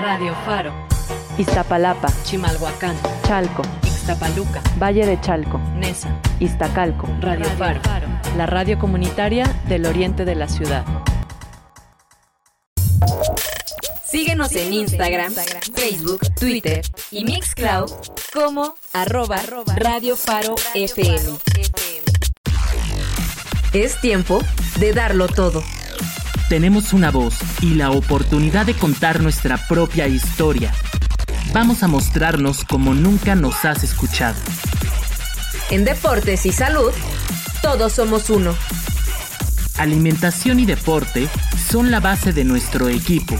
Radio Faro. Iztapalapa, Chimalhuacán. Chalco, Ixtapaluca. Valle de Chalco, Nesa. Iztacalco. Radio, Faro. La radio comunitaria del oriente de la ciudad. Síguenos en Instagram, Facebook, Twitter y Mixcloud como arroba Radio Faro FM. Es tiempo de darlo todo. Tenemos una voz y la oportunidad de contar nuestra propia historia. Vamos a mostrarnos como nunca nos has escuchado. En deportes y salud, todos somos uno. Alimentación y deporte son la base de nuestro equipo.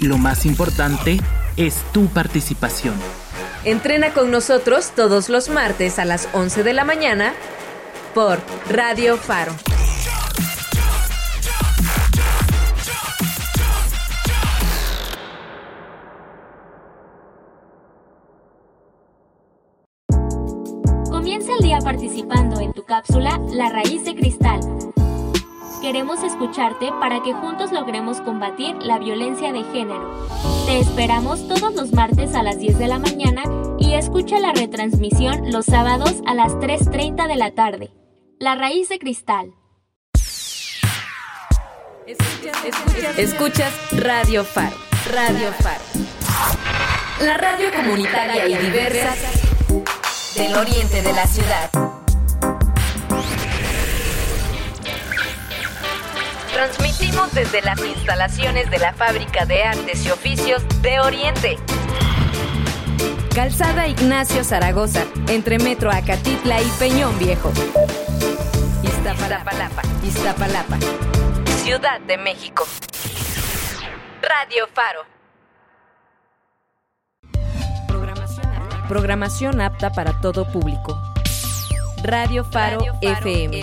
Lo más importante es tu participación. Entrena con nosotros todos los martes a las 11 de la mañana por Radio Faro. En tu cápsula La raíz de cristal. Queremos escucharte para que juntos logremos combatir la violencia de género. Te esperamos todos los martes a las 10 de la mañana y escucha la retransmisión los sábados a las 3.30 de la tarde. La raíz de cristal. Escuchas Radio Faro. Radio Faro. La radio comunitaria y diversa del oriente de la ciudad. Transmitimos desde las instalaciones de la Fábrica de Artes y Oficios de Oriente. Calzada Ignacio Zaragoza, entre Metro Acatitla y Peñón Viejo. Iztapalapa, Iztapalapa, Ciudad de México. Radio Faro. Programación apta para todo público. Radio Faro, FM.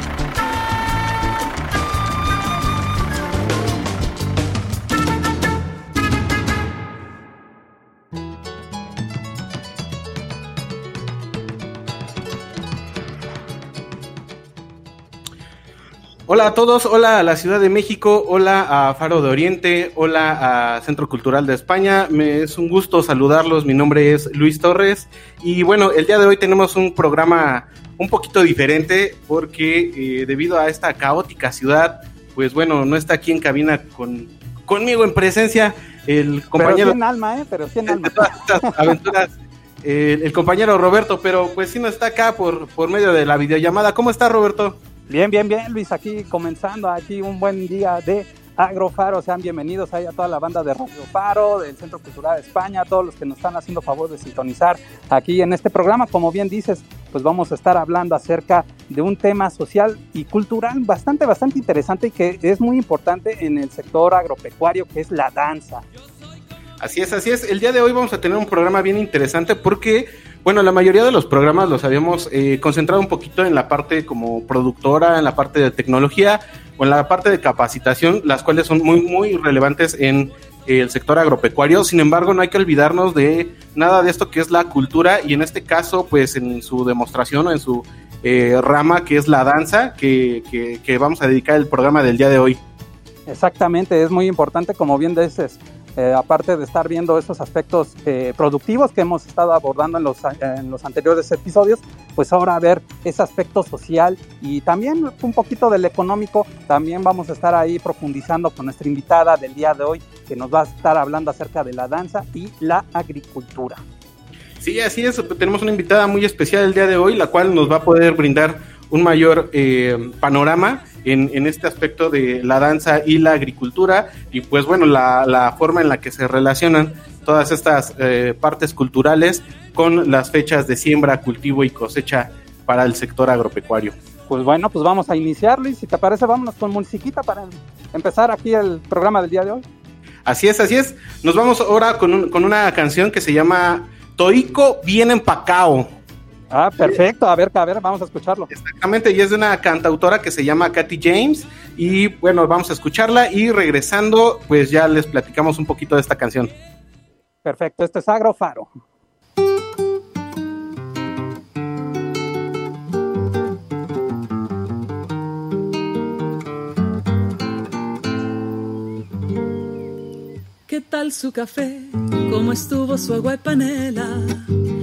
Hola a todos, hola a la Ciudad de México, hola a Faro de Oriente, hola a Centro Cultural de España. Me es un gusto saludarlos. Mi nombre es Luis Torres y bueno, el día de hoy tenemos un programa un poquito diferente porque eh, debido a esta caótica ciudad, pues bueno, no está aquí en cabina con conmigo en presencia el compañero. Pero sin alma, ¿eh? Pero sin alma. aventuras. El, el compañero Roberto, pero pues sí no está acá por, por medio de la videollamada. ¿Cómo está Roberto? Bien, bien, bien, Luis, aquí comenzando aquí un buen día de Agrofaro. Sean bienvenidos ahí a toda la banda de Radio Faro, del Centro Cultural de España, a todos los que nos están haciendo favor de sintonizar aquí en este programa. Como bien dices, pues vamos a estar hablando acerca de un tema social y cultural bastante, bastante interesante y que es muy importante en el sector agropecuario, que es la danza. Así es, así es. El día de hoy vamos a tener un programa bien interesante porque, bueno, la mayoría de los programas los habíamos eh, concentrado un poquito en la parte como productora, en la parte de tecnología o en la parte de capacitación, las cuales son muy, muy relevantes en el sector agropecuario. Sin embargo, no hay que olvidarnos de nada de esto que es la cultura y en este caso, pues en su demostración o en su eh, rama que es la danza, que, que, que vamos a dedicar el programa del día de hoy. Exactamente, es muy importante, como bien dices, eh, aparte de estar viendo esos aspectos eh, productivos que hemos estado abordando en los, en los anteriores episodios, pues ahora ver ese aspecto social y también un poquito del económico, también vamos a estar ahí profundizando con nuestra invitada del día de hoy, que nos va a estar hablando acerca de la danza y la agricultura. Sí, así es, tenemos una invitada muy especial el día de hoy, la cual nos va a poder brindar un mayor eh, panorama en, en, este aspecto de la danza y la agricultura y pues bueno, la, la forma en la que se relacionan todas estas eh, partes culturales con las fechas de siembra, cultivo y cosecha para el sector agropecuario. Pues bueno, pues vamos a iniciar, Luis. Si te parece, vámonos con musiquita para empezar aquí el programa del día de hoy. Así es, así es. Nos vamos ahora con, un, con una canción que se llama Toico bien empacao. Ah, perfecto. A ver, a ver, vamos a escucharlo. Exactamente, y es de una cantautora que se llama Katy James. Y bueno, vamos a escucharla y regresando, pues ya les platicamos un poquito de esta canción. Perfecto, este es Agrofaro. ¿Qué tal su café? ¿Cómo estuvo su agua y panela?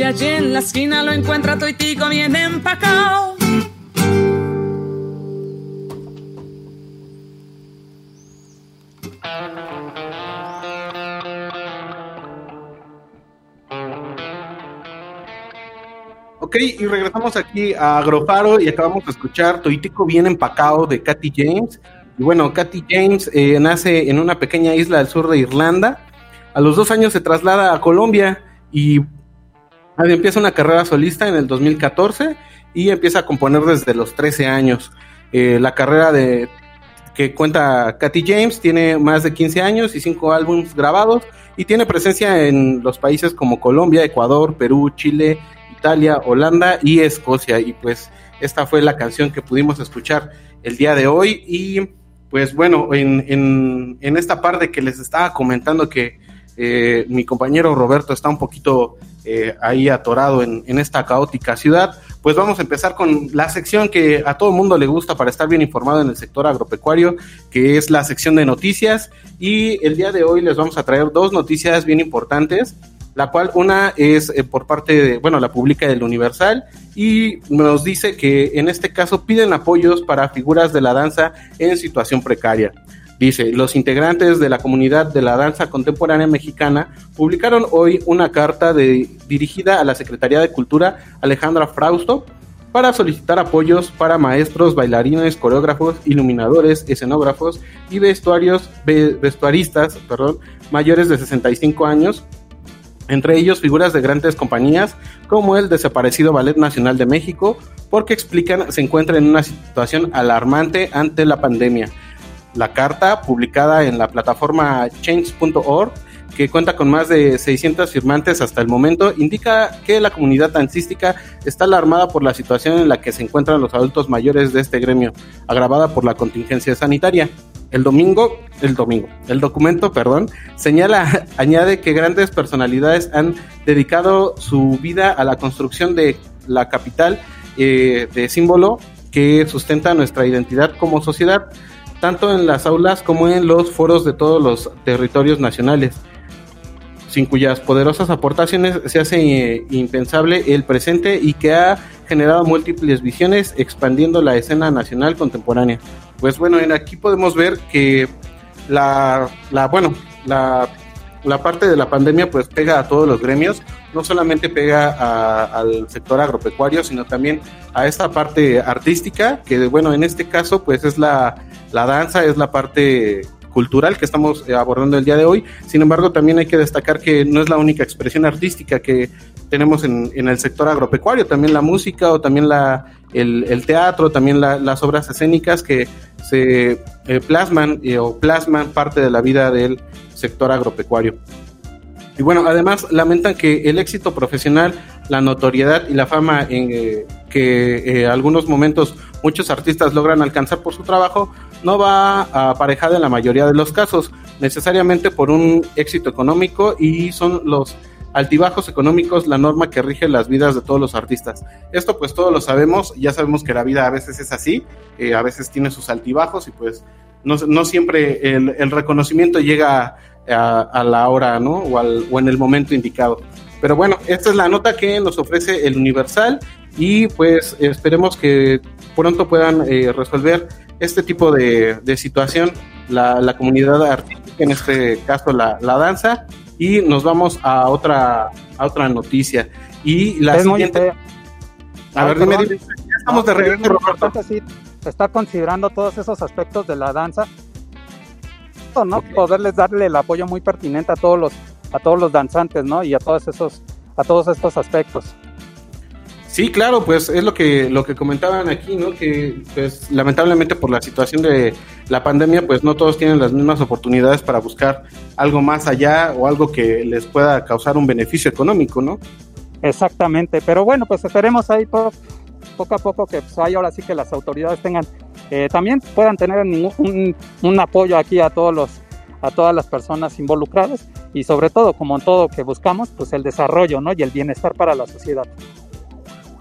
Si allí en la esquina lo encuentra toitico bien empacao. Ok, y regresamos aquí a Agrofaro y acabamos de escuchar Toitico bien empacado de Katy James. Y bueno, Katy James eh, nace en una pequeña isla del sur de Irlanda. A los dos años se traslada a Colombia y empieza una carrera solista en el 2014 y empieza a componer desde los 13 años. Eh, la carrera de que cuenta Katy James tiene más de 15 años y 5 álbumes grabados y tiene presencia en los países como Colombia, Ecuador, Perú, Chile, Italia, Holanda y Escocia. Y pues esta fue la canción que pudimos escuchar el día de hoy. Y pues bueno, en, en, esta parte que les estaba comentando que eh, mi compañero Roberto está un poquito eh, ahí atorado en, esta caótica ciudad, pues vamos a empezar con la sección que a todo mundo le gusta para estar bien informado en el sector agropecuario, que es la sección de noticias. Y el día de hoy les vamos a traer dos noticias bien importantes la cual una es eh, por parte de, bueno, la pública del Universal y nos dice que en este caso piden apoyos para figuras de la danza en situación precaria. Dice, los integrantes de la comunidad de la danza contemporánea mexicana publicaron hoy una carta dirigida a la Secretaría de Cultura Alejandra Frausto para solicitar apoyos para maestros, bailarines, coreógrafos, iluminadores, escenógrafos y vestuarios, vestuaristas perdón, mayores de 65 años entre ellos figuras de grandes compañías como el desaparecido Ballet Nacional de México, porque explican se encuentra en una situación alarmante ante la pandemia. La carta, publicada en la plataforma change.org, que cuenta con más de 600 firmantes hasta el momento, indica que la comunidad dancística está alarmada por la situación en la que se encuentran los adultos mayores de este gremio, agravada por la contingencia sanitaria. El domingo, el domingo, el documento, perdón, señala, añade que grandes personalidades han dedicado su vida a la construcción de la capital eh, de símbolo que sustenta nuestra identidad como sociedad, tanto en las aulas como en los foros de todos los territorios nacionales sin cuyas poderosas aportaciones se hace eh, impensable el presente y que ha generado múltiples visiones expandiendo la escena nacional contemporánea. Pues bueno, en aquí podemos ver que la, la bueno, la, la parte de la pandemia pues pega a todos los gremios, no solamente pega al sector agropecuario, sino también a esta parte artística, que bueno, en este caso pues es la, la danza, es la parte cultural que estamos eh, abordando el día de hoy. Sin embargo, también hay que destacar que no es la única expresión artística que tenemos en, en el sector agropecuario, también la música o también la, el, teatro, también las obras escénicas que se eh, plasman eh, o plasman parte de la vida del sector agropecuario. Y bueno, además lamentan que el éxito profesional, la notoriedad y la fama en, que algunos momentos muchos artistas logran alcanzar por su trabajo no va aparejada en la mayoría de los casos, necesariamente por un éxito económico y son los altibajos económicos la norma que rige las vidas de todos los artistas. Esto pues todos lo sabemos, ya sabemos que la vida a veces es así, eh, a veces tiene sus altibajos y pues no, no siempre el, reconocimiento llega a, la hora, ¿no? O, al, o en el momento indicado. Pero bueno, esta es la nota que nos ofrece el Universal y pues esperemos que pronto puedan eh, resolver este tipo de, situación la, comunidad artística, en este caso la, danza, y nos vamos a otra, a otra noticia. Y la siguiente... a ver, dime, dime, ya estamos de regreso, Roberto. Sí, está considerando todos esos aspectos de la danza, ¿no? Poderles darle el apoyo muy pertinente a todos los a todos los danzantes, ¿no? Y a todos esos a todos estos aspectos. Sí, claro, pues es lo que lo que comentaban aquí, ¿no? Que pues lamentablemente por la situación de la pandemia, pues no todos tienen las mismas oportunidades para buscar algo más allá o algo que les pueda causar un beneficio económico, ¿no? Exactamente, pero bueno, pues esperemos ahí poco, poco a poco que pues, ahí ahora sí que las autoridades tengan eh, también puedan tener un, un apoyo aquí a todos los a todas las personas involucradas y sobre todo como en todo que buscamos pues el desarrollo ¿no? y el bienestar para la sociedad.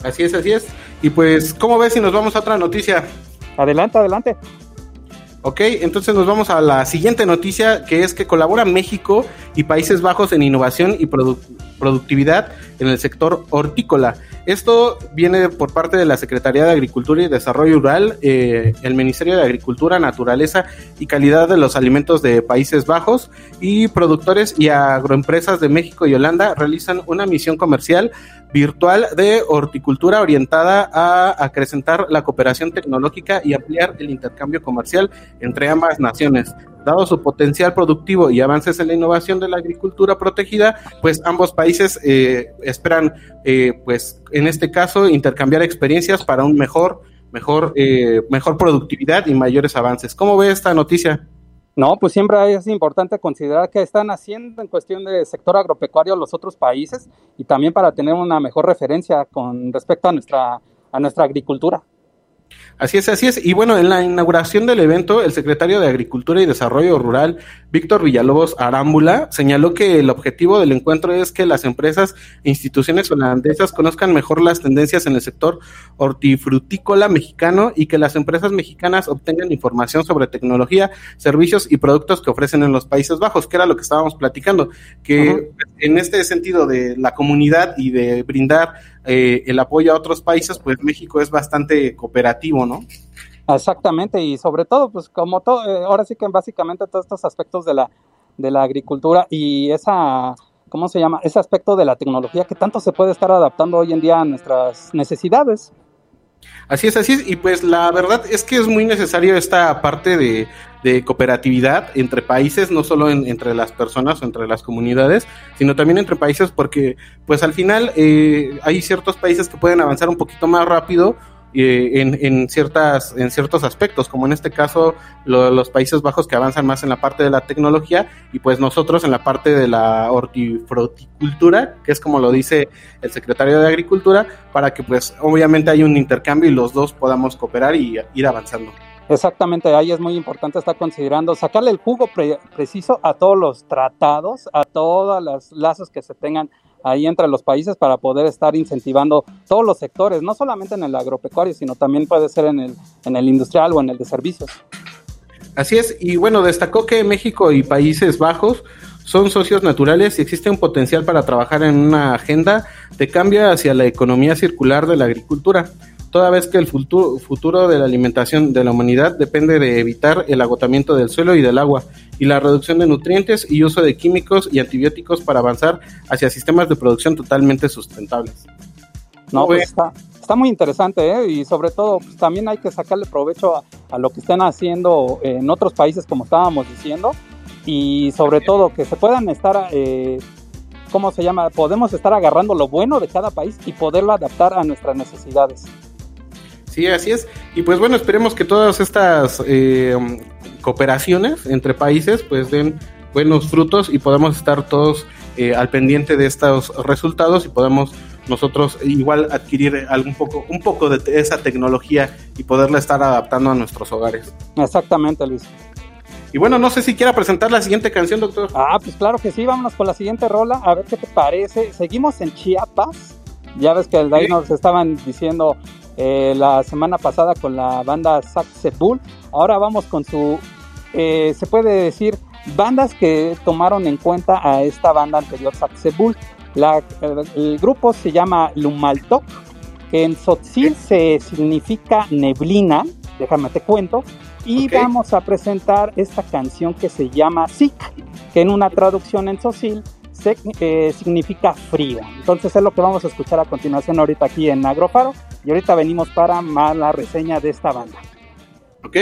Así es, así es. Y pues, ¿cómo ves si nos vamos a otra noticia? Adelante, adelante. Ok, entonces nos vamos a la siguiente noticia, que es que colabora México y Países Bajos en innovación y productividad en el sector hortícola. Esto viene por parte de la Secretaría de Agricultura y Desarrollo Rural, eh, el Ministerio de Agricultura, Naturaleza y Calidad de los Alimentos de Países Bajos y productores y agroempresas de México y Holanda realizan una misión comercial virtual de horticultura orientada a acrecentar la cooperación tecnológica y ampliar el intercambio comercial entre ambas naciones. Dado su potencial productivo y avances en la innovación de la agricultura protegida, pues ambos países eh, esperan, eh, pues en este caso, intercambiar experiencias para un mejor, mejor, eh, mejor productividad y mayores avances. ¿Cómo ve esta noticia? No, pues siempre es importante considerar qué están haciendo en cuestión de sector agropecuario los otros países y también para tener una mejor referencia con respecto a nuestra, a nuestra agricultura. Así es, así es. Y bueno, en la inauguración del evento, el secretario de Agricultura y Desarrollo Rural, Víctor Villalobos Arámbula, señaló que el objetivo del encuentro es que las empresas e instituciones holandesas conozcan mejor las tendencias en el sector hortifrutícola mexicano y que las empresas mexicanas obtengan información sobre tecnología, servicios y productos que ofrecen en los Países Bajos, que era lo que estábamos platicando, que en este sentido de la comunidad y de brindar eh, el apoyo a otros países, pues México es bastante cooperativo, ¿no? Exactamente, y sobre todo, pues como todo, eh, ahora sí que básicamente todos estos aspectos de la, de la agricultura y esa, ¿cómo se llama? Ese aspecto de la tecnología que tanto se puede estar adaptando hoy en día a nuestras necesidades. Así es, así es. Y pues la verdad es que es muy necesario esta parte de, cooperatividad entre países, no solo entre las personas o entre las comunidades, sino también entre países porque pues al final eh, hay ciertos países que pueden avanzar un poquito más rápido eh, en, en, ciertas, en ciertos aspectos, como en este caso los Países Bajos que avanzan más en la parte de la tecnología y pues nosotros en la parte de la hortifruticultura, que es como lo dice el secretario de Agricultura, para que pues obviamente haya un intercambio y los dos podamos cooperar y ir avanzando. Exactamente, ahí es muy importante estar considerando sacarle el jugo preciso a todos los tratados, a todos los lazos que se tengan ahí entre los países para poder estar incentivando todos los sectores, no solamente en el agropecuario, sino también puede ser en el, en el industrial o en el de servicios. Así es, y bueno, destacó que México y Países Bajos son socios naturales y existe un potencial para trabajar en una agenda de cambio hacia la economía circular de la agricultura, toda vez que el futuro, futuro de la alimentación de la humanidad depende de evitar el agotamiento del suelo y del agua y la reducción de nutrientes y uso de químicos y antibióticos para avanzar hacia sistemas de producción totalmente sustentables. No, pues está, está muy interesante ¿eh? y sobre todo pues, también hay que sacarle provecho a, a, lo que están haciendo en otros países como estábamos diciendo y sobre todo que se puedan estar, eh, ¿cómo se llama? Podemos estar agarrando lo bueno de cada país y poderlo adaptar a nuestras necesidades. Sí, así es. Y pues bueno, esperemos que todas estas eh, cooperaciones entre países pues den buenos frutos y podamos estar todos eh, al pendiente de estos resultados y podamos nosotros igual adquirir algún poco, un poco de esa tecnología y poderla estar adaptando a nuestros hogares. Exactamente, Luis. Y bueno, no sé si quiera presentar la siguiente canción, doctor. Ah, pues claro que sí, vámonos con la siguiente rola, a ver qué te parece. Seguimos en Chiapas. Ya ves que el de ahí nos estaban diciendo eh, la semana pasada con la banda Bull. Ahora vamos con su, eh, se puede decir, bandas que tomaron en cuenta a esta banda anterior, Bull. La, el, el, grupo se llama Lumaltok, que en Tzotzil se significa neblina, déjame te cuento, y okay. vamos a presentar esta canción que se llama Sik, que en una traducción en Tzotzil se, eh, significa frío. Entonces es lo que vamos a escuchar a continuación ahorita aquí en Agrofaro y ahorita venimos para más la reseña de esta banda. Ok.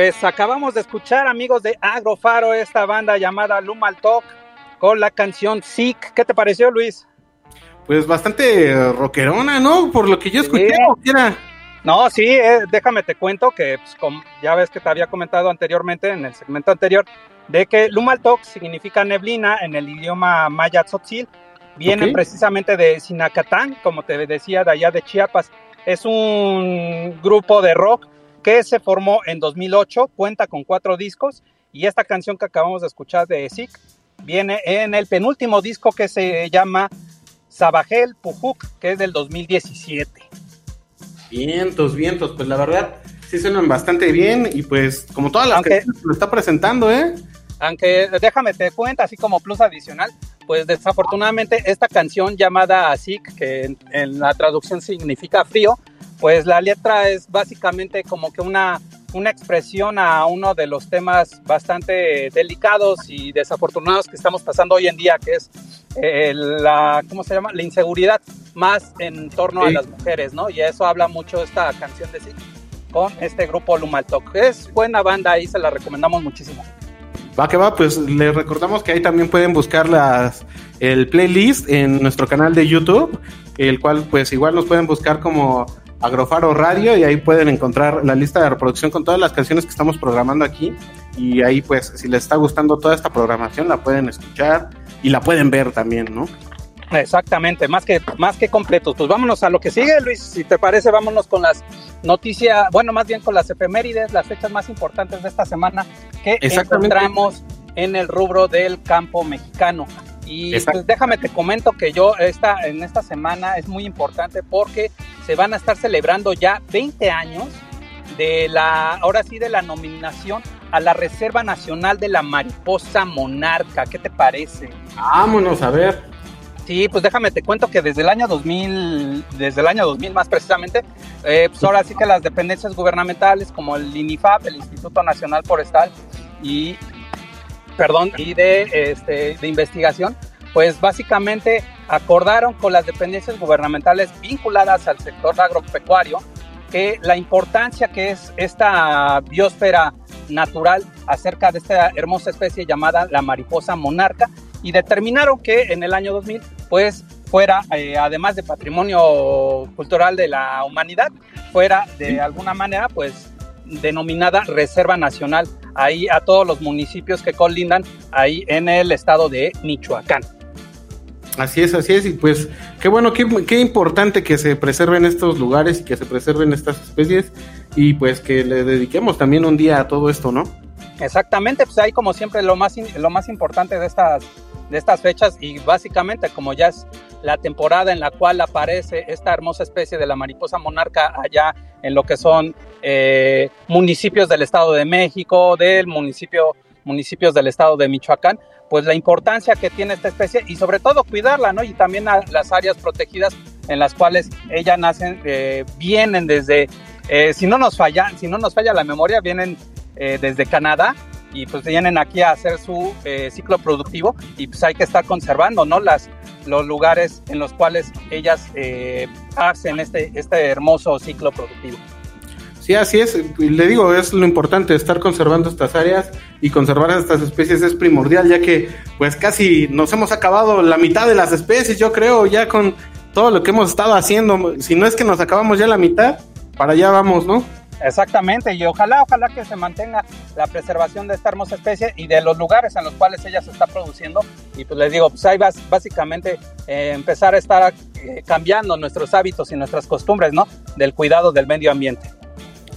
Pues acabamos de escuchar, amigos de Agrofaro, esta banda llamada Lumal Talk con la canción Sick. ¿Qué te pareció, Luis? Pues bastante rockerona, ¿no? Por lo que yo escuché, sí. No, sí, eh, déjame te cuento que pues, como ya ves que te había comentado anteriormente en el segmento anterior, de que Lumal Talk significa neblina en el idioma maya tzotzil. Viene okay. precisamente de Sinacatán, como te decía, de allá de Chiapas. Es un grupo de rock que se formó en 2008, cuenta con cuatro discos y esta canción que acabamos de escuchar de Zik viene en el penúltimo disco que se llama Sabajel Pujuk, que es del 2017. Vientos, vientos, pues la verdad sí suenan bastante bien y pues como todas las aunque, que lo está presentando, ¿eh? Aunque déjame te cuenta, así como plus adicional, pues desafortunadamente esta canción llamada Zik, que en, en la traducción significa frío, pues la letra es básicamente como que una, una expresión a uno de los temas bastante delicados y desafortunados que estamos pasando hoy en día, que es eh, la, ¿cómo se llama? La inseguridad más en torno sí. a las mujeres, ¿no? Y eso habla mucho esta canción de sí con este grupo Lumaltok. Es buena banda y se la recomendamos muchísimo. Va que va, pues les recordamos que ahí también pueden buscar las, el playlist en nuestro canal de YouTube, el cual pues igual nos pueden buscar como Agrofaro Radio y ahí pueden encontrar la lista de reproducción con todas las canciones que estamos programando aquí y ahí pues si les está gustando toda esta programación la pueden escuchar y la pueden ver también, ¿no? Exactamente, más que, más que completos. Pues vámonos a lo que sigue, Luis, si te parece, vámonos con las noticias, bueno, más bien con las efemérides, las fechas más importantes de esta semana que encontramos en el rubro del campo mexicano. Y pues déjame te comento que yo esta, en esta semana es muy importante porque se van a estar celebrando ya 20 años de la, ahora sí, de la nominación a la Reserva Nacional de la Mariposa Monarca. ¿Qué te parece? Vámonos a ver. Sí, pues déjame te cuento que desde el año 2000, desde el año 2000 más precisamente, eh, pues ahora sí que las dependencias gubernamentales como el INIFAP, el Instituto Nacional Forestal y perdón, y de, este, de investigación, pues básicamente acordaron con las dependencias gubernamentales vinculadas al sector agropecuario que la importancia que es esta biosfera natural acerca de esta hermosa especie llamada la mariposa monarca y determinaron que en el año 2000 pues fuera, eh, además de patrimonio cultural de la humanidad, fuera de alguna manera pues denominada Reserva Nacional, ahí a todos los municipios que colindan ahí en el estado de Michoacán. Así es, así es, y pues qué bueno, qué, importante que se preserven estos lugares y que se preserven estas especies y pues que le dediquemos también un día a todo esto, ¿no? Exactamente, pues ahí como siempre lo más, lo más importante de estas, de estas fechas y básicamente como ya es la temporada en la cual aparece esta hermosa especie de la mariposa monarca allá en lo que son eh, municipios del Estado de México, del municipio, municipios del Estado de Michoacán, pues la importancia que tiene esta especie y sobre todo cuidarla, ¿no? Y también las áreas protegidas en las cuales ellas nacen, eh, vienen desde, eh, si no nos falla, si no nos falla la memoria, vienen eh, desde Canadá y pues vienen aquí a hacer su eh, ciclo productivo y pues hay que estar conservando, ¿no? Las, los lugares en los cuales ellas hacen este, este hermoso ciclo productivo. Sí, así es. Le digo, es lo importante, estar conservando estas áreas y conservar estas especies es primordial, ya que pues casi nos hemos acabado la mitad de las especies, yo creo, ya con todo lo que hemos estado haciendo. Si no es que nos acabamos ya la mitad, para allá vamos, ¿no? Exactamente, y ojalá, ojalá que se mantenga la preservación de esta hermosa especie y de los lugares en los cuales ella se está produciendo. Y pues les digo, pues ahí va básicamente eh, empezar a estar eh, cambiando nuestros hábitos y nuestras costumbres, ¿no? Del cuidado del medio ambiente.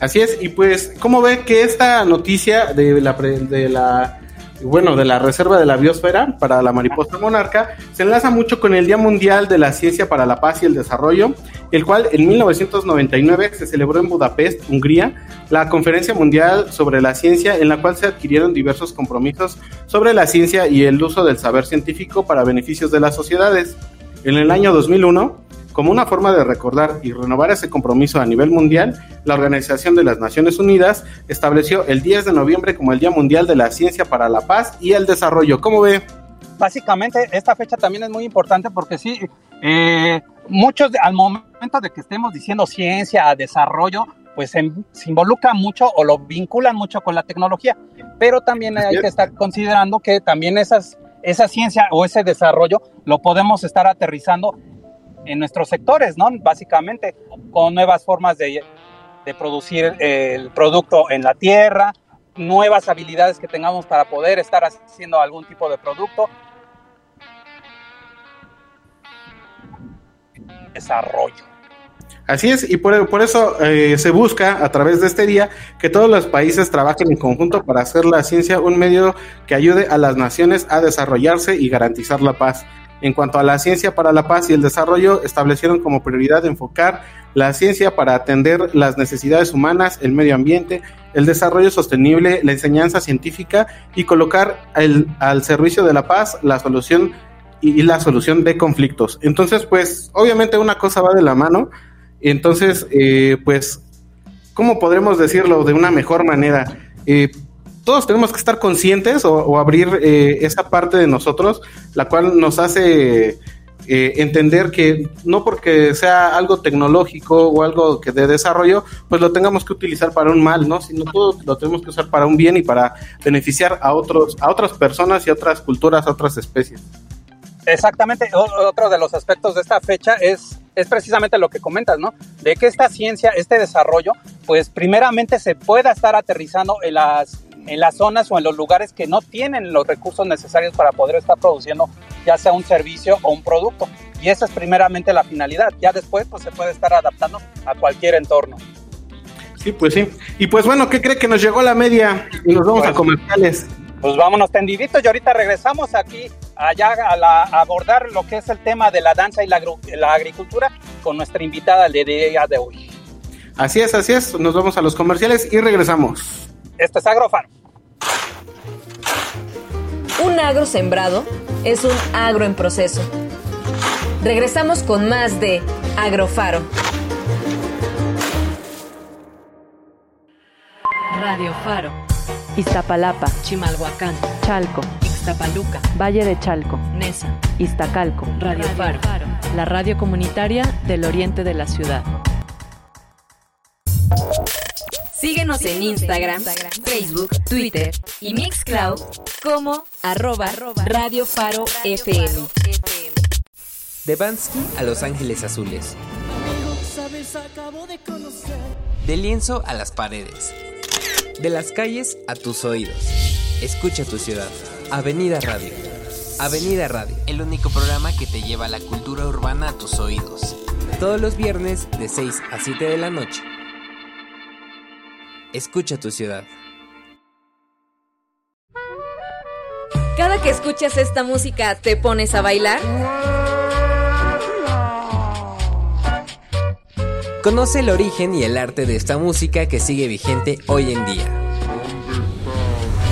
Así es, y pues, ¿cómo ve que esta noticia de la, de la bueno, de la Reserva de la Biosfera para la mariposa monarca, se enlaza mucho con el Día Mundial de la Ciencia para la Paz y el Desarrollo, el cual en 1999 se celebró en Budapest, Hungría, la Conferencia Mundial sobre la Ciencia, en la cual se adquirieron diversos compromisos sobre la ciencia y el uso del saber científico para beneficios de las sociedades. En el año 2001, como una forma de recordar y renovar ese compromiso a nivel mundial, la Organización de las Naciones Unidas estableció el 10 de noviembre como el Día Mundial de la Ciencia para la Paz y el Desarrollo. ¿Cómo ve? Básicamente, esta fecha también es muy importante porque sí, eh, muchos de, al momento de que estemos diciendo ciencia, desarrollo, pues se, se, involucra mucho o lo vinculan mucho con la tecnología, pero también hay que estar considerando que también esas, esa ciencia o ese desarrollo lo podemos estar aterrizando en nuestros sectores, ¿no? Básicamente, con nuevas formas de, de producir el producto en la tierra, nuevas habilidades que tengamos para poder estar haciendo algún tipo de producto. Desarrollo. Así es, y por, eso eh, se busca a través de este día que todos los países trabajen en conjunto para hacer la ciencia un medio que ayude a las naciones a desarrollarse y garantizar la paz. En cuanto a la ciencia para la paz y el desarrollo, establecieron como prioridad enfocar la ciencia para atender las necesidades humanas, el medio ambiente, el desarrollo sostenible, la enseñanza científica y colocar al servicio de la paz la solución y, y la solución de conflictos. Entonces, pues, obviamente una cosa va de la mano. Entonces, eh, pues, ¿cómo podremos decirlo de una mejor manera? Eh, todos tenemos que estar conscientes o, abrir eh, esa parte de nosotros, la cual nos hace eh, entender que no porque sea algo tecnológico o algo que de desarrollo, pues lo tengamos que utilizar para un mal, ¿no? Sino todo lo tenemos que usar para un bien y para beneficiar a otros, a otras personas y a otras culturas, a otras especies. Exactamente, otro de los aspectos de esta fecha es, es precisamente lo que comentas, ¿no? De que esta ciencia, este desarrollo, pues primeramente se pueda estar aterrizando en las, en las zonas o en los lugares que no tienen los recursos necesarios para poder estar produciendo ya sea un servicio o un producto. Y esa es primeramente la finalidad. Ya después pues se puede estar adaptando a cualquier entorno. Sí, pues sí. Y pues bueno, ¿qué cree que nos llegó la media? Y nos vamos pues, a comerciales. Pues vámonos tendiditos y ahorita regresamos aquí allá a, la, a, abordar lo que es el tema de la danza y la, la agricultura con nuestra invitada del día de hoy. Así es, así es. Nos vamos a los comerciales y regresamos. Este es Agrofaro. Un agro sembrado es un agro en proceso. Regresamos con más de Agrofaro. Radio Faro. Iztapalapa, Chimalhuacán, Chalco, Ixtapaluca, Valle de Chalco, Nesa, Iztacalco, Radio, Faro. la radio comunitaria del oriente de la ciudad. Síguenos en Instagram, Facebook, Twitter y Mixcloud como arroba Radio Faro FM. De Bansky a Los Ángeles Azules. De lienzo a las paredes. De las calles a tus oídos. Escucha tu ciudad. Avenida Radio. Avenida Radio, el único programa que te lleva la cultura urbana a tus oídos. Todos los viernes de 6 a 7 de la noche. Escucha tu ciudad. Cada que escuchas esta música, ¿te pones a bailar? Conoce el origen y el arte de esta música que sigue vigente hoy en día.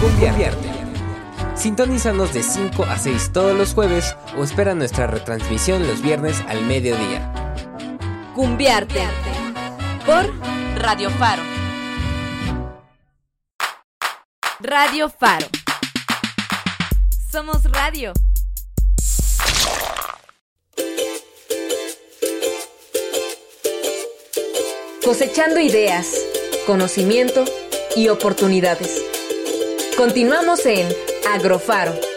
Cumbiarte. Sintonízanos de 5 a 6 todos los jueves o espera nuestra retransmisión los viernes al mediodía. Cumbiarte. Por Radio Faro. Radio Faro. Somos radio. Cosechando ideas, conocimiento y oportunidades. Continuamos en Agrofaro.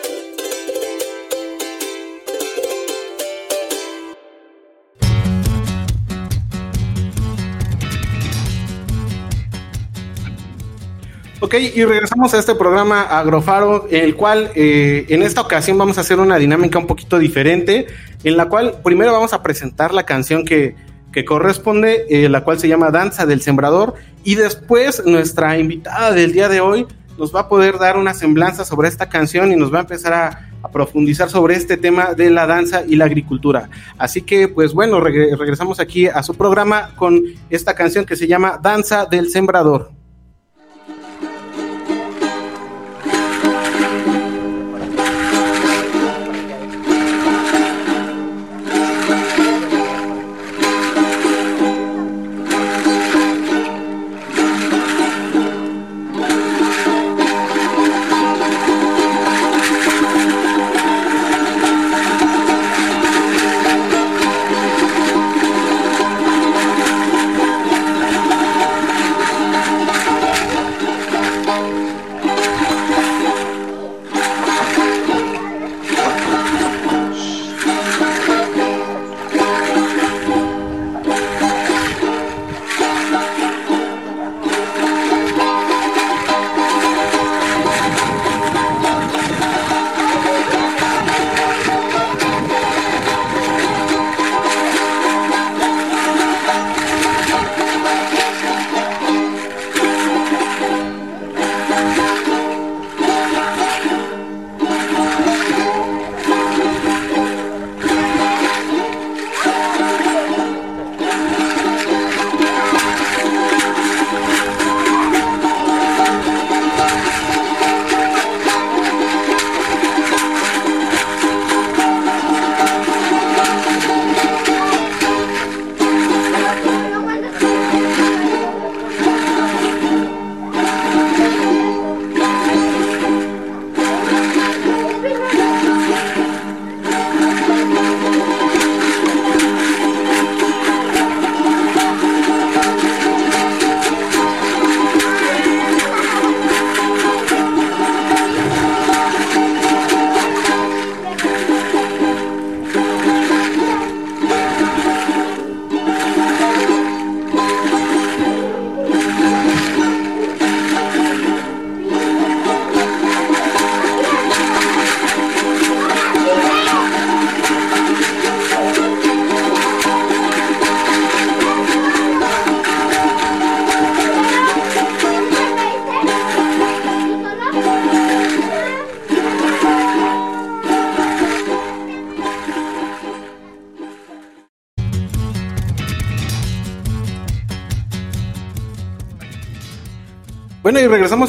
Ok, y regresamos a este programa Agrofaro, el cual eh, en esta ocasión vamos a hacer una dinámica un poquito diferente, en la cual primero vamos a presentar la canción que, que corresponde, eh, la cual se llama Danza del Sembrador, y después nuestra invitada del día de hoy nos va a poder dar una semblanza sobre esta canción y nos va a empezar a, profundizar sobre este tema de la danza y la agricultura. Así que, pues bueno, reg regresamos aquí a su programa con esta canción que se llama Danza del Sembrador.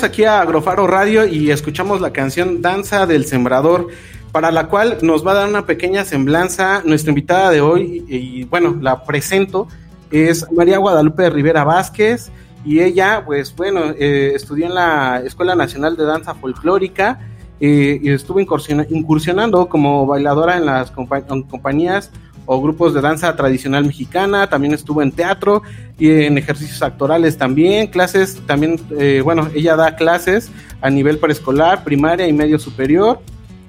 Aquí a Agrofaro Radio y escuchamos la canción Danza del Sembrador, para la cual nos va a dar una pequeña semblanza nuestra invitada de hoy, y, bueno, la presento, es María Guadalupe Rivera Vázquez, y ella, pues bueno, eh, estudió en la Escuela Nacional de Danza Folclórica, eh, y estuvo incursionando como bailadora en las compañías o grupos de danza tradicional mexicana, también estuvo en teatro y en ejercicios actorales también, clases también, eh, bueno, ella da clases a nivel preescolar, primaria y medio superior.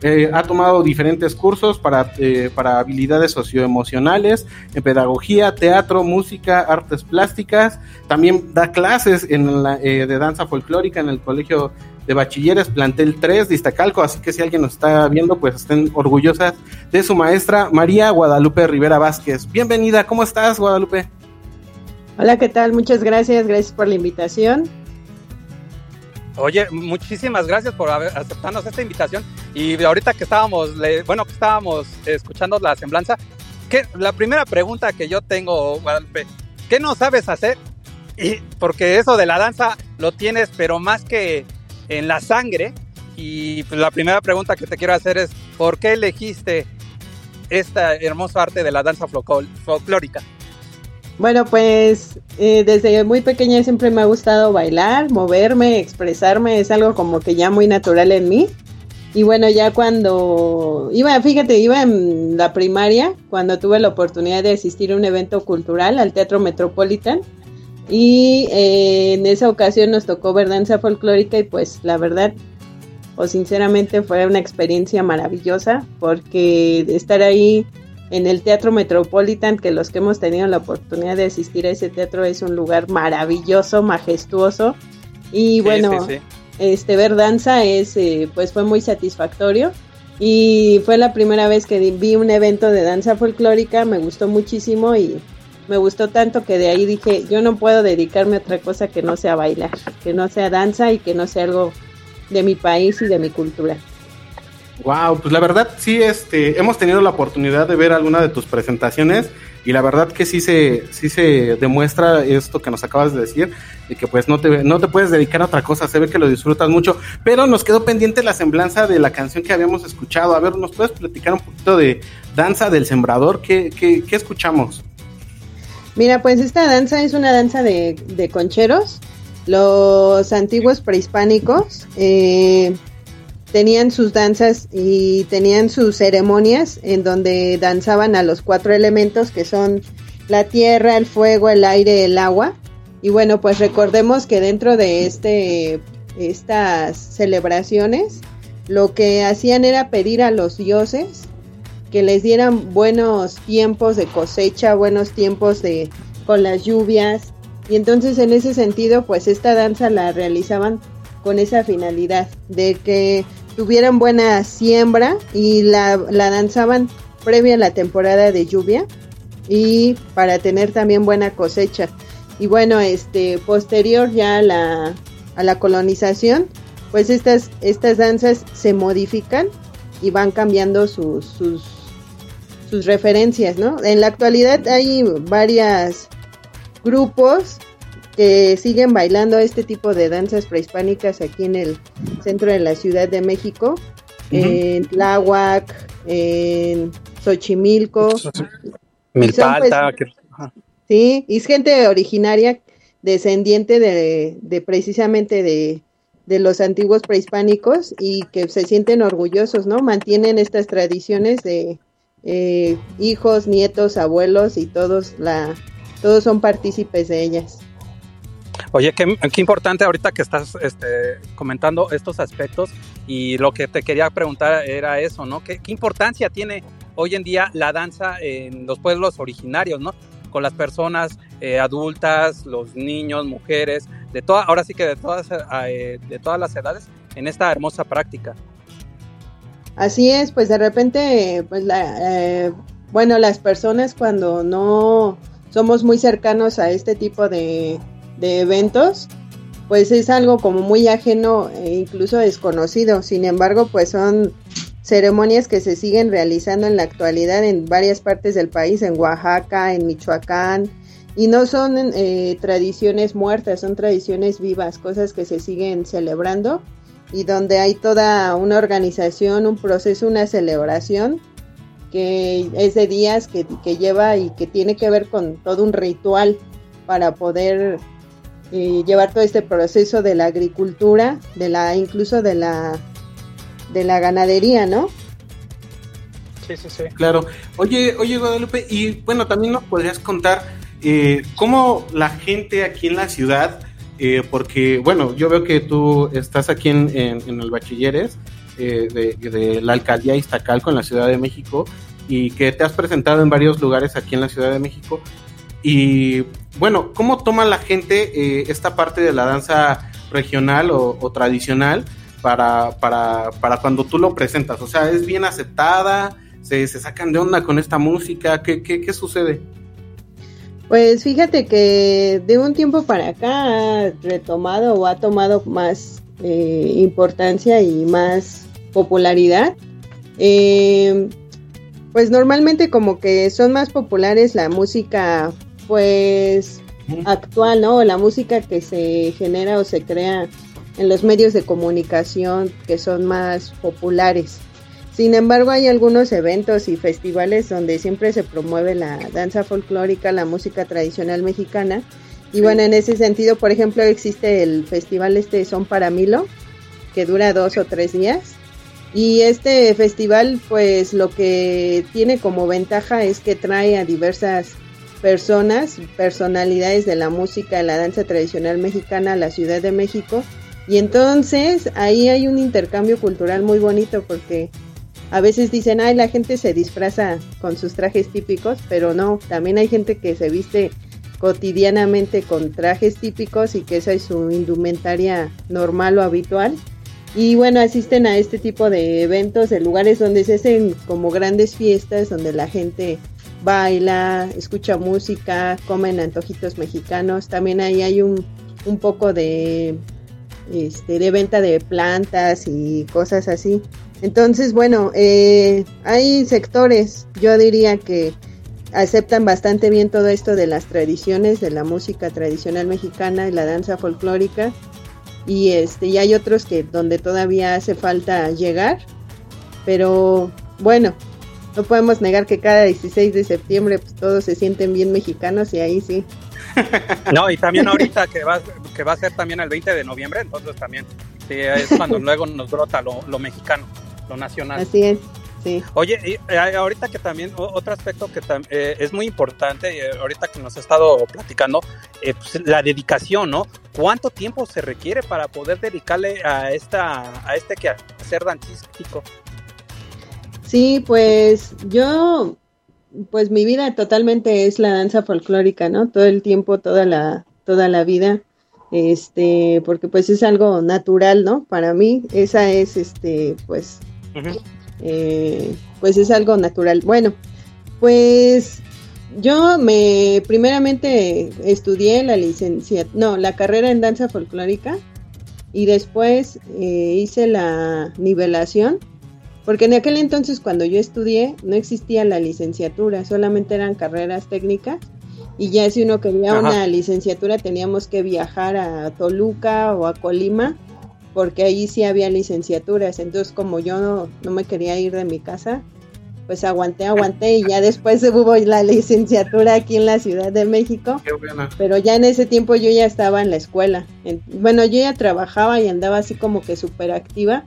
Eh, ha tomado diferentes cursos para, eh, para habilidades socioemocionales, en pedagogía, teatro, música, artes plásticas. También da clases en la, de danza folclórica en el Colegio de Bachilleres, plantel 3 de Iztacalco, así que si alguien nos está viendo, pues estén orgullosas de su maestra María Guadalupe Rivera Vázquez. Bienvenida, ¿cómo estás, Guadalupe? Hola, ¿qué tal? Muchas gracias, gracias por la invitación. Oye, muchísimas gracias por aceptarnos esta invitación. Y ahorita que estábamos, bueno, que estábamos escuchando la semblanza, que la primera pregunta que yo tengo, Guadalupe, ¿qué no sabes hacer? Y porque eso de la danza lo tienes, pero más que en la sangre. Y pues, la primera pregunta que te quiero hacer es, ¿por qué elegiste esta hermosa arte de la danza folclórica? Bueno, pues eh, desde muy pequeña siempre me ha gustado bailar, moverme, expresarme, es algo como que ya muy natural en mí. Y bueno, ya cuando iba, fíjate, iba en la primaria, cuando tuve la oportunidad de asistir a un evento cultural al Teatro Metropolitan, y eh, en esa ocasión nos tocó ver danza folclórica y pues la verdad, o sinceramente fue una experiencia maravillosa porque estar ahí en el Teatro Metropolitan, que los que hemos tenido la oportunidad de asistir a ese teatro es un lugar maravilloso, majestuoso. Y bueno, este ver danza es eh, pues fue muy satisfactorio. Y fue la primera vez que vi un evento de danza folclórica, me gustó muchísimo y me gustó tanto que de ahí dije, yo no puedo dedicarme a otra cosa que no sea bailar, que no sea danza y que no sea algo de mi país y de mi cultura. Wow, pues la verdad sí, este, hemos tenido la oportunidad de ver alguna de tus presentaciones y la verdad que sí se, sí se demuestra esto que nos acabas de decir, de que pues no te, no te puedes dedicar a otra cosa, se ve que lo disfrutas mucho, pero nos quedó pendiente la semblanza de la canción que habíamos escuchado. A ver, ¿nos puedes platicar un poquito de Danza del Sembrador? ¿Qué, qué, qué escuchamos? Mira, pues esta danza es una danza de, concheros. Los antiguos prehispánicos eh, tenían sus danzas y tenían sus ceremonias en donde danzaban a los cuatro elementos que son la tierra, el fuego, el aire, el agua. Y bueno, pues recordemos que dentro de este, estas celebraciones lo que hacían era pedir a los dioses que les dieran buenos tiempos de cosecha, buenos tiempos de con las lluvias. Y entonces en ese sentido, pues esta danza la realizaban con esa finalidad de que tuvieran buena siembra y la, la danzaban previa a la temporada de lluvia y para tener también buena cosecha. Y bueno, este posterior ya a la, a la colonización, pues estas, estas danzas se modifican y van cambiando sus, sus, sus referencias, ¿no? En la actualidad hay varias grupos que siguen bailando este tipo de danzas prehispánicas aquí en el centro de la Ciudad de México, en Tláhuac, en Xochimilco. Milpalta. Pues, sí, y es gente originaria, descendiente de, de precisamente de, de los antiguos prehispánicos y que se sienten orgullosos, ¿no? Mantienen estas tradiciones de, eh, hijos, nietos, abuelos y todos la todos son partícipes de ellas. Oye, qué, importante ahorita que estás este, comentando estos aspectos y lo que te quería preguntar era eso, ¿no? ¿Qué, importancia tiene hoy en día la danza en los pueblos originarios, ¿no? Con las personas eh, adultas, los niños, mujeres, de todas, ahora sí que de todas, eh, de todas las edades en esta hermosa práctica. Así es, pues de repente, pues la, eh, bueno, las personas cuando no somos muy cercanos a este tipo de, de eventos, pues es algo como muy ajeno e incluso desconocido. Sin embargo, pues son ceremonias que se siguen realizando en la actualidad en varias partes del país, en Oaxaca, en Michoacán, y no son eh, tradiciones muertas, son tradiciones vivas, cosas que se siguen celebrando y donde hay toda una organización, un proceso, una celebración que es de días que, que lleva y que tiene que ver con todo un ritual para poder eh, llevar todo este proceso de la agricultura, de la incluso de la de la ganadería, ¿no? Sí, sí, sí. Claro. Oye, oye Guadalupe, y bueno, también nos podrías contar eh, cómo la gente aquí en la ciudad, eh, porque bueno, yo veo que tú estás aquí en, en, el Bachilleres eh, de, de, la alcaldía Iztacalco en la Ciudad de México y que te has presentado en varios lugares aquí en la Ciudad de México. Y bueno, ¿cómo toma la gente eh, esta parte de la danza regional o, tradicional para, para, para, cuando tú lo presentas? O sea, ¿es bien aceptada? ¿Se, se sacan de onda con esta música? ¿Qué, qué, qué sucede? Pues fíjate que de un tiempo para acá ha retomado o ha tomado más eh, importancia y más popularidad. Eh, pues normalmente como que son más populares la música pues actual, ¿no? La música que se genera o se crea en los medios de comunicación que son más populares. Sin embargo, hay algunos eventos y festivales donde siempre se promueve la danza folclórica, la música tradicional mexicana. Y bueno, en ese sentido, por ejemplo, existe el festival este Son para Milo, que dura dos o tres días. Y este festival, pues lo que tiene como ventaja es que trae a diversas personas, personalidades de la música, la danza tradicional mexicana a la Ciudad de México. Y entonces ahí hay un intercambio cultural muy bonito porque a veces dicen, ay, la gente se disfraza con sus trajes típicos, pero no, también hay gente que se viste cotidianamente con trajes típicos y que esa es su indumentaria normal o habitual. Y bueno, asisten a este tipo de eventos, de lugares donde se hacen como grandes fiestas, donde la gente baila, escucha música, comen antojitos mexicanos. También ahí hay un, un poco de, este, de venta de plantas y cosas así. Entonces, bueno, eh, hay sectores, yo diría que aceptan bastante bien todo esto de las tradiciones, de la música tradicional mexicana y la danza folclórica. Y este, y hay otros que donde todavía hace falta llegar. Pero bueno, no podemos negar que cada 16 de septiembre pues, todos se sienten bien mexicanos y ahí sí. No, y también ahorita que va, que va a ser también el 20 de noviembre, entonces también es cuando luego nos brota lo, mexicano, lo nacional. Así es. Sí. Oye, y, eh, ahorita que también, otro aspecto que eh, es muy importante, eh, ahorita que nos ha estado platicando, pues, la dedicación, ¿no? ¿Cuánto tiempo se requiere para poder dedicarle a esta a este quehacer dancístico? Sí, pues yo, pues mi vida totalmente es la danza folclórica, ¿no? Todo el tiempo, toda la, toda la vida, este, porque pues es algo natural, ¿no? Para mí, esa es, este, pues, eh, pues es algo natural. Bueno, pues yo me, primeramente estudié la licencia, no, la carrera en danza folclórica y después eh, hice la nivelación porque en aquel entonces cuando yo estudié no existía la licenciatura, solamente eran carreras técnicas y ya si uno quería una licenciatura teníamos que viajar a Toluca o a Colima porque ahí sí había licenciaturas. Entonces como yo no, no me quería ir de mi casa, pues aguanté, aguanté y ya después hubo la licenciatura aquí en la Ciudad de México. Qué Pero ya en ese tiempo yo ya estaba en la escuela. bueno, yo ya trabajaba y andaba así como que súper activa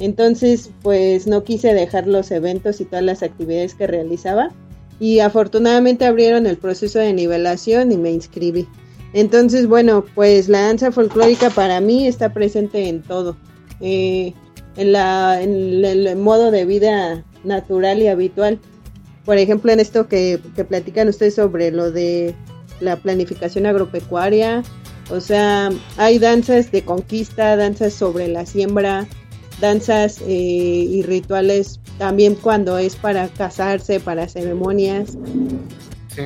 entonces, pues no quise dejar los eventos y todas las actividades que realizaba. Y afortunadamente abrieron el proceso de nivelación y me inscribí. Entonces, bueno, pues la danza folclórica para mí está presente en todo. Eh, en, la, en el modo de vida natural y habitual. Por ejemplo, en esto que, que platican ustedes sobre lo de la planificación agropecuaria. O sea, hay danzas de conquista, danzas sobre la siembra, danzas eh, y rituales también cuando es para casarse, para ceremonias. Sí.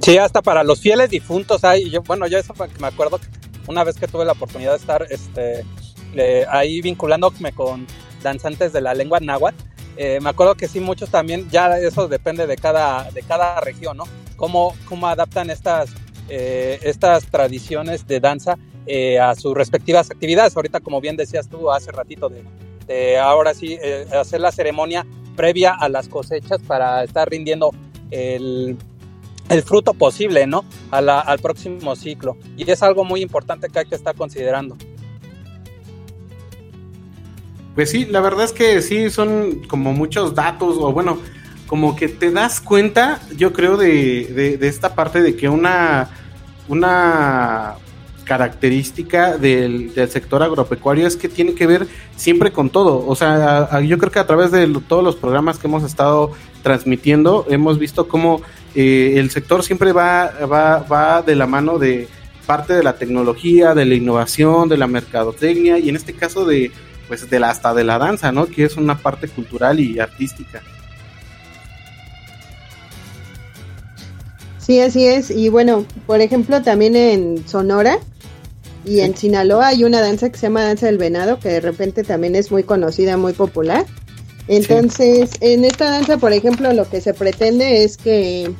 Sí, hasta para los fieles difuntos hay, yo, bueno, yo eso me acuerdo una vez que tuve la oportunidad de estar este, ahí vinculándome con danzantes de la lengua náhuatl, eh, me acuerdo que sí, muchos también, ya eso depende de cada, de cada región, ¿no? Cómo, cómo adaptan estas, eh, estas tradiciones de danza eh, a sus respectivas actividades. Ahorita, como bien decías tú hace ratito, de, de ahora sí, hacer la ceremonia previa a las cosechas para estar rindiendo el, el fruto posible, ¿no? A al próximo ciclo. Y es algo muy importante que hay que estar considerando. Pues sí, la verdad es que sí, son como muchos datos, o bueno, como que te das cuenta, yo creo, de, de, esta parte de que una, una característica del, del, sector agropecuario es que tiene que ver siempre con todo. O sea, yo creo que a través de todos los programas que hemos estado transmitiendo, hemos visto cómo eh, el sector siempre va, va, va de la mano de parte de la tecnología, de la innovación, de la mercadotecnia y en este caso de pues de la, hasta de la danza, ¿no? Que es una parte cultural y artística. Sí, así es. Y bueno, por ejemplo, también en Sonora y en Sinaloa hay una danza que se llama Danza del Venado, que de repente también es muy conocida, muy popular. Entonces, en esta danza, por ejemplo, lo que se pretende es que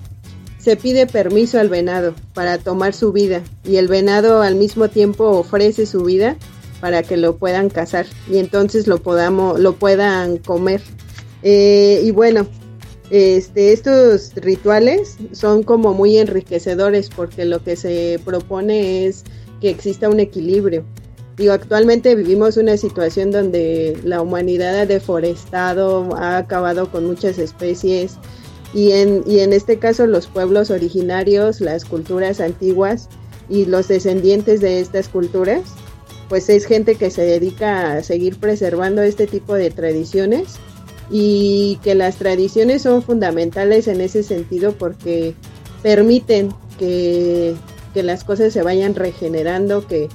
se pide permiso al venado para tomar su vida y el venado al mismo tiempo ofrece su vida para que lo puedan cazar y entonces lo podamos lo puedan comer. Eh, y bueno este estos rituales son como muy enriquecedores porque lo que se propone es que exista un equilibrio. Digo actualmente vivimos una situación donde la humanidad ha deforestado ha acabado con muchas especies y en, y en este caso los pueblos originarios las culturas antiguas y los descendientes de estas culturas pues es gente que se dedica a seguir preservando este tipo de tradiciones y que las tradiciones son fundamentales en ese sentido porque permiten que, las cosas se vayan regenerando, que,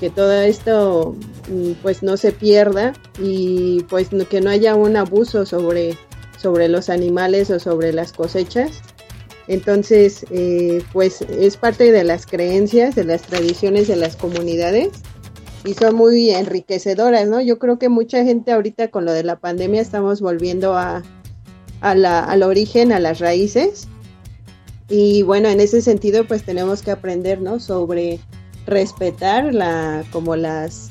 que todo esto mm, pues no se pierda y pues que no haya un abuso sobre, sobre los animales o sobre las cosechas. Entonces, eh, pues es parte de las creencias, de las tradiciones de las comunidades y son muy enriquecedoras, ¿no? Yo creo que mucha gente ahorita con lo de la pandemia estamos volviendo a, la, al origen, a las raíces. Y bueno, en ese sentido pues tenemos que aprender, ¿no? Sobre respetar la, como las,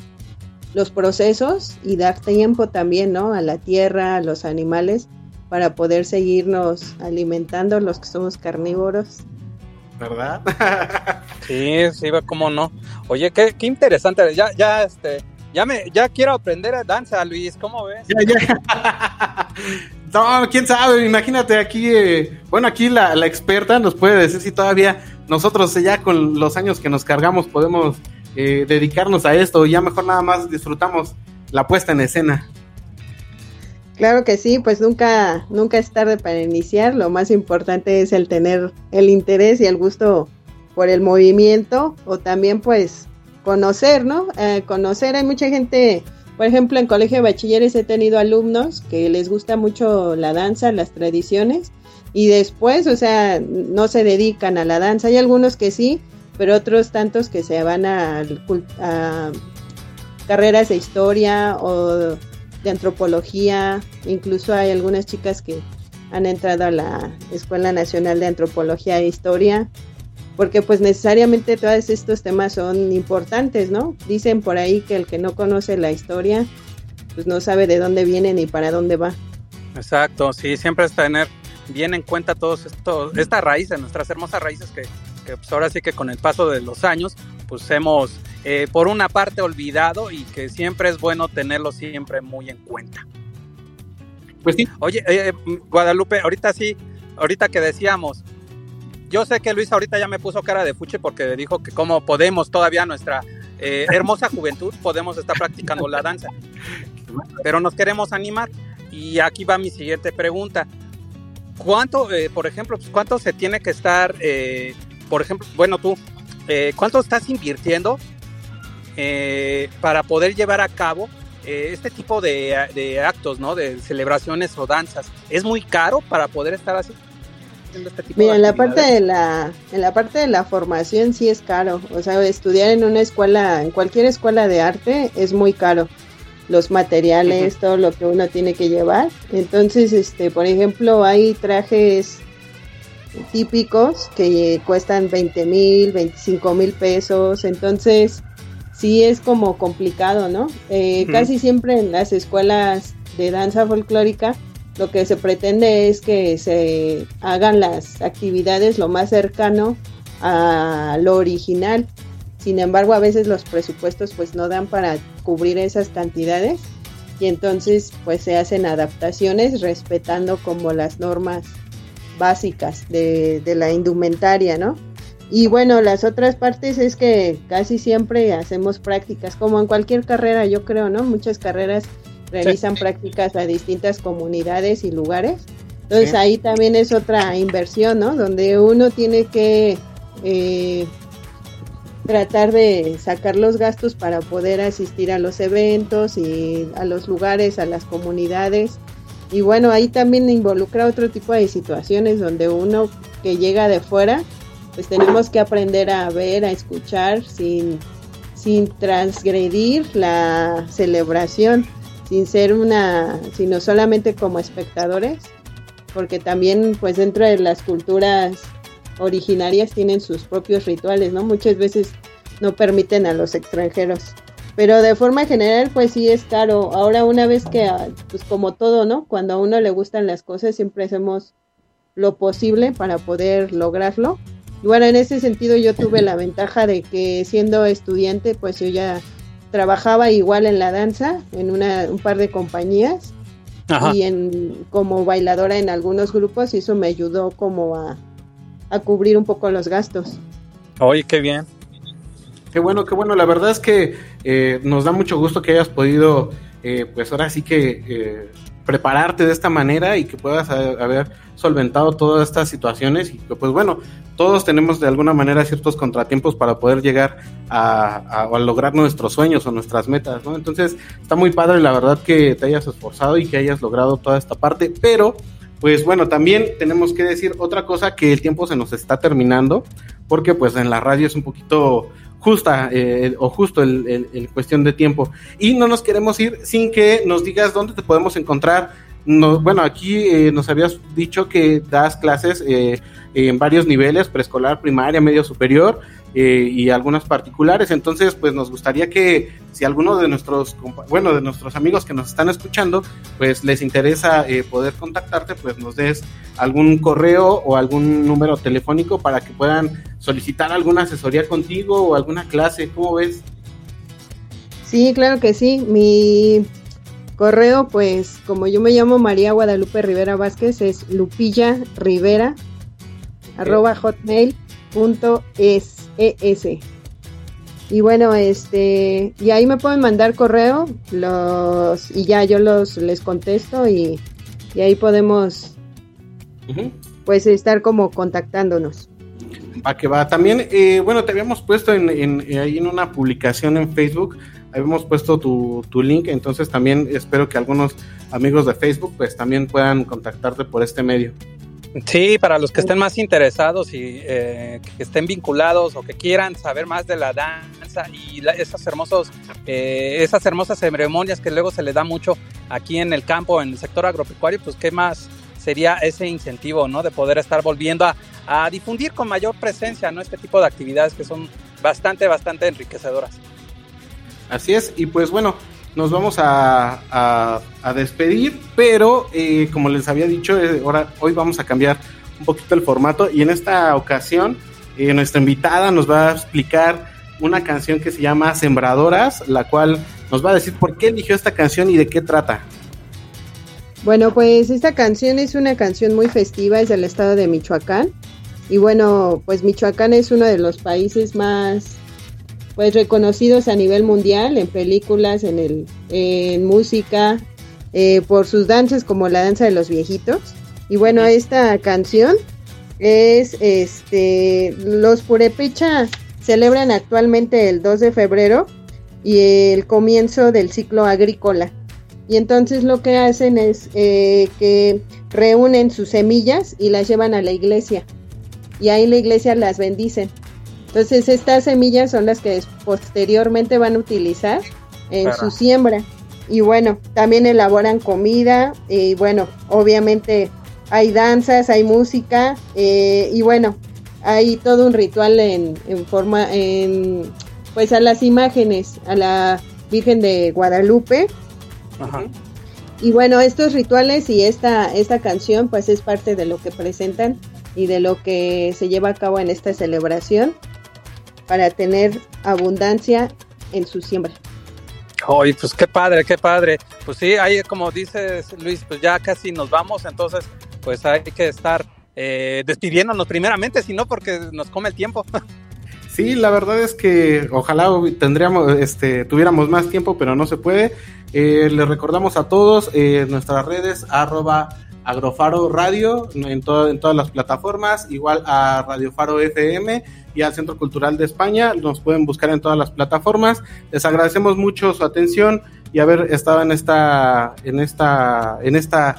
los procesos y dar tiempo también, ¿no? A la tierra, a los animales, para poder seguirnos alimentando los que somos carnívoros. ¿verdad? sí, sí, cómo no. Oye, qué, qué interesante. Ya, ya, este, ya me, ya quiero aprender a danza, Luis. ¿Cómo ves? Ya, ya. no, quién sabe. Imagínate aquí, eh, bueno, aquí la, la, experta nos puede decir si todavía nosotros ya con los años que nos cargamos podemos eh, dedicarnos a esto. Ya mejor nada más disfrutamos la puesta en escena. Claro que sí, pues nunca, nunca es tarde para iniciar. Lo más importante es el tener el interés y el gusto por el movimiento o también pues conocer, ¿no? Eh, conocer, hay mucha gente, por ejemplo, en colegio de bachilleres he tenido alumnos que les gusta mucho la danza, las tradiciones y después, o sea, no se dedican a la danza. Hay algunos que sí, pero otros tantos que se van a, carreras de historia o de antropología, incluso hay algunas chicas que han entrado a la Escuela Nacional de Antropología e Historia, porque pues necesariamente todos estos temas son importantes, ¿no? Dicen por ahí que el que no conoce la historia, pues no sabe de dónde viene ni para dónde va. Exacto, sí, siempre es tener bien en cuenta todos estos, estas raíces, nuestras hermosas raíces que, que pues ahora sí que con el paso de los años, pues hemos eh, por una parte olvidado y que siempre es bueno tenerlo siempre muy en cuenta. Pues sí. Oye, eh, Guadalupe, ahorita sí, ahorita que decíamos, yo sé que Luis ahorita ya me puso cara de fuche porque dijo que como podemos todavía nuestra eh, hermosa juventud podemos estar practicando la danza, pero nos queremos animar y aquí va mi siguiente pregunta. ¿Cuánto, por ejemplo, pues, cuánto se tiene que estar, por ejemplo, bueno tú, cuánto estás invirtiendo eh, para poder llevar a cabo eh, este tipo de, actos, ¿no? De celebraciones o danzas. ¿Es muy caro para poder estar así? Este Mira, en la parte de la, en la parte de la formación sí es caro. O sea, estudiar en una escuela, en cualquier escuela de arte es muy caro. los materiales, todo lo que uno tiene que llevar. Entonces, este, por ejemplo, hay trajes típicos que cuestan 20 mil, 25 mil pesos, entonces sí es como complicado, ¿no? Eh, Casi siempre en las escuelas de danza folclórica lo que se pretende es que se hagan las actividades lo más cercano a lo original. Sin embargo, a veces los presupuestos pues no dan para cubrir esas cantidades y entonces pues se hacen adaptaciones respetando como las normas básicas de, de la indumentaria, ¿no? Y bueno, las otras partes es que casi siempre hacemos prácticas, como en cualquier carrera, yo creo, ¿no? Muchas carreras realizan prácticas a distintas comunidades y lugares. Entonces ahí también es otra inversión, ¿no? Donde uno tiene que eh, tratar de sacar los gastos para poder asistir a los eventos y a los lugares, a las comunidades. Y bueno, ahí también involucra otro tipo de situaciones donde uno que llega de fuera, pues tenemos que aprender a ver, a escuchar sin, sin transgredir la celebración, sin ser una, sino solamente como espectadores, porque también pues dentro de las culturas originarias tienen sus propios rituales, ¿no? Muchas veces no permiten a los extranjeros. Pero de forma general, pues sí es caro. Ahora una vez que, ah, pues como todo, ¿no? Cuando a uno le gustan las cosas, siempre hacemos lo posible para poder lograrlo. Y bueno, en ese sentido yo tuve la ventaja de que siendo estudiante, pues yo ya trabajaba igual en la danza, en una, un par de compañías. Y en, como bailadora en algunos grupos, y eso me ayudó como a, a cubrir un poco los gastos. Oye, qué bien. Qué bueno, qué bueno. La verdad es que eh, nos da mucho gusto que hayas podido, eh, pues ahora sí que eh, prepararte de esta manera y que puedas haber solventado todas estas situaciones y que pues bueno, todos tenemos de alguna manera ciertos contratiempos para poder llegar a, a, lograr nuestros sueños o nuestras metas, ¿no? Entonces está muy padre la verdad que te hayas esforzado y que hayas logrado toda esta parte, pero pues bueno, también tenemos que decir otra cosa que el tiempo se nos está terminando, porque pues en la radio es un poquito justa eh, o justo el, cuestión de tiempo. Y no nos queremos ir sin que nos digas dónde te podemos encontrar. No, bueno, aquí eh, nos habías dicho que das clases eh, en varios niveles, preescolar, primaria, medio superior. Eh, y algunas particulares. Entonces, pues nos gustaría que si alguno de nuestros, bueno, de nuestros amigos que nos están escuchando, pues les interesa eh, poder contactarte, pues nos des algún correo o algún número telefónico para que puedan solicitar alguna asesoría contigo o alguna clase. ¿Cómo ves? Sí, claro que sí. Mi correo, pues como yo me llamo María Guadalupe Rivera Vázquez, es lupilla rivera arroba hotmail punto es ES. Y bueno, este, y ahí me pueden mandar correo, los, y ya yo los les contesto y, y ahí podemos pues estar como contactándonos. Va que va. También, eh, bueno, te habíamos puesto en, en, ahí en una publicación en Facebook, habíamos puesto tu, tu, link, entonces también espero que algunos amigos de Facebook pues también puedan contactarte por este medio. Sí, para los que estén más interesados y eh, que estén vinculados o que quieran saber más de la danza y esas hermosos, eh, esas hermosas ceremonias que luego se le da mucho aquí en el campo, en el sector agropecuario, pues qué más sería ese incentivo, ¿no? De poder estar volviendo a, a difundir con mayor presencia, ¿no? Este tipo de actividades que son bastante, bastante enriquecedoras. Así es, y pues bueno, nos vamos a, despedir, pero eh, como les había dicho, eh, ahora, hoy vamos a cambiar un poquito el formato y en esta ocasión eh, nuestra invitada nos va a explicar una canción que se llama Sembradoras, la cual nos va a decir por qué eligió esta canción y de qué trata. Bueno, pues esta canción es una canción muy festiva, es del estado de Michoacán. Y bueno, pues Michoacán es uno de los países más pues reconocidos a nivel mundial en películas, en el, en música, eh, por sus danzas como la danza de los viejitos. Y bueno, esta canción es este los Purepecha celebran actualmente el 2 de febrero y el comienzo del ciclo agrícola. Y entonces lo que hacen es eh, que reúnen sus semillas y las llevan a la iglesia. Y ahí la iglesia las bendicen. Entonces estas semillas son las que posteriormente van a utilizar en su siembra. y bueno, también elaboran comida y bueno, obviamente hay danzas, hay música eh, y bueno, hay todo un ritual en, en forma, en pues a las imágenes, a la Virgen de Guadalupe. Y bueno, estos rituales y esta, esta canción pues es parte de lo que presentan y de lo que se lleva a cabo en esta celebración para tener abundancia en su siembra. Ay, pues qué padre, qué padre. Pues sí, ahí como dices Luis, pues ya casi nos vamos, entonces pues hay que estar eh, despidiéndonos primeramente, si no porque nos come el tiempo. Sí, la verdad es que ojalá tendríamos, este, tuviéramos más tiempo, pero no se puede. Eh, les recordamos a todos eh, nuestras redes, arroba agrofaro radio en, todas las plataformas, igual a Radio Faro FM y al Centro Cultural de España. Nos pueden buscar en todas las plataformas. Les agradecemos mucho su atención y haber estado en esta, en esta, en esta,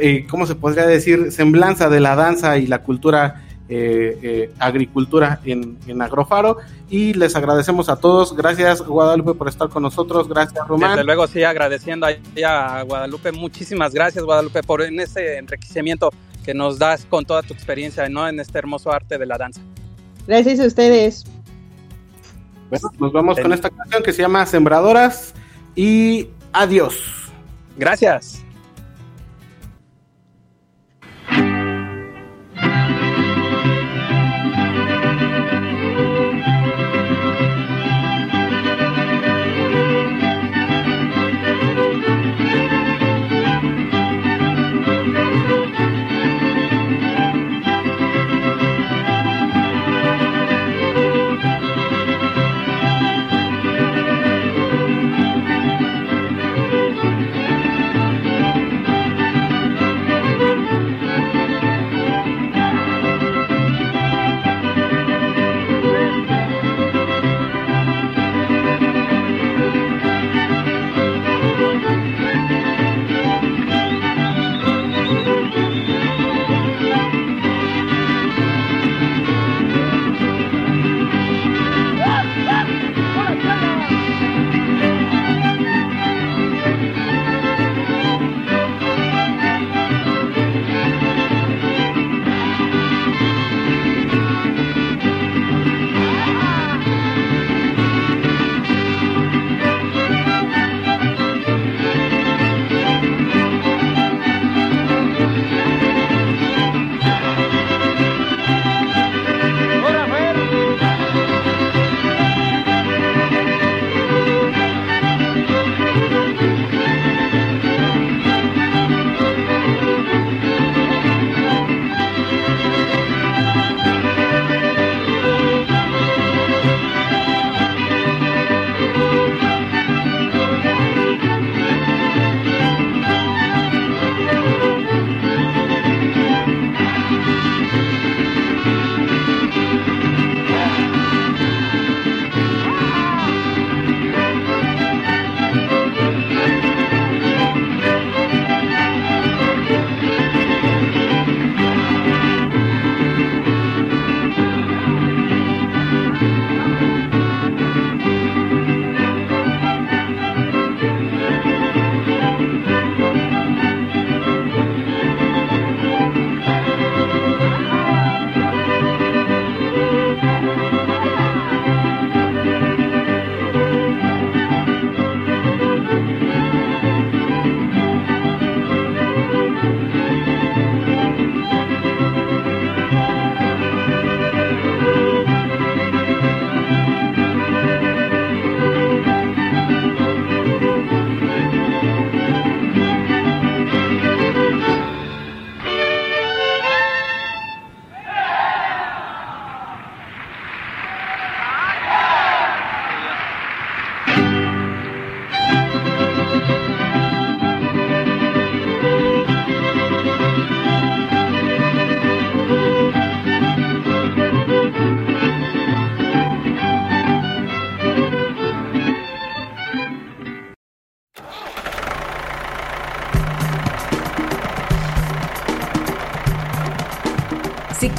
eh, ¿cómo se podría decir? Semblanza de la danza y la cultura eh, eh, agricultura en, en, Agrofaro. Y les agradecemos a todos. Gracias, Guadalupe, por estar con nosotros. Gracias, Román. Desde luego, sí, agradeciendo a Guadalupe. Muchísimas gracias, Guadalupe, por en ese enriquecimiento que nos das con toda tu experiencia ¿no? en este hermoso arte de la danza. Gracias a ustedes. Bueno, nos vamos con esta canción que se llama Sembradoras y adiós. Gracias.